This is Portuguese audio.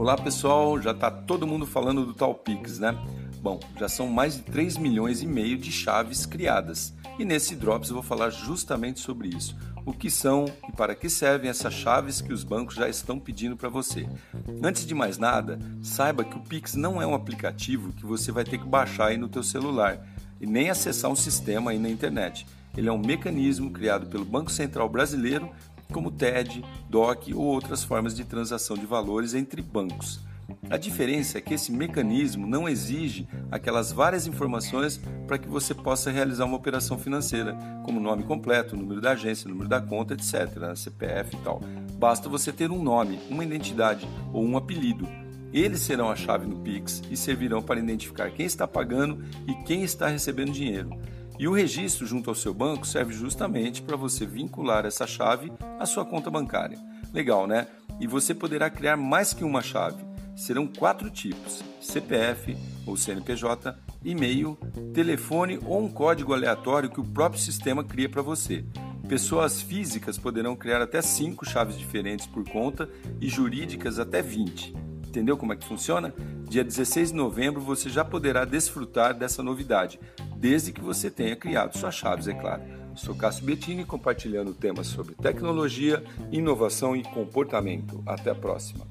Olá pessoal, já está todo mundo falando do tal Pix, né? Bom, já são mais de 3 milhões e meio de chaves criadas e nesse Drops eu vou falar justamente sobre isso. O que são e para que servem essas chaves que os bancos já estão pedindo para você. Antes de mais nada, saiba que o Pix não é um aplicativo que você vai ter que baixar aí no teu celular e nem acessar um sistema aí na internet. Ele é um mecanismo criado pelo Banco Central Brasileiro como TED, DOC ou outras formas de transação de valores entre bancos. A diferença é que esse mecanismo não exige aquelas várias informações para que você possa realizar uma operação financeira, como nome completo, número da agência, número da conta, etc., CPF e tal. Basta você ter um nome, uma identidade ou um apelido. Eles serão a chave no Pix e servirão para identificar quem está pagando e quem está recebendo dinheiro. E o registro junto ao seu banco serve justamente para você vincular essa chave à sua conta bancária. Legal, né? E você poderá criar mais que uma chave. Serão quatro tipos: CPF ou CNPJ, e-mail, telefone ou um código aleatório que o próprio sistema cria para você. Pessoas físicas poderão criar até cinco chaves diferentes por conta e jurídicas até 20. Entendeu como é que funciona? Dia 16 de novembro você já poderá desfrutar dessa novidade desde que você tenha criado suas chaves, é claro. Sou Cássio Bettini compartilhando temas sobre tecnologia, inovação e comportamento. Até a próxima.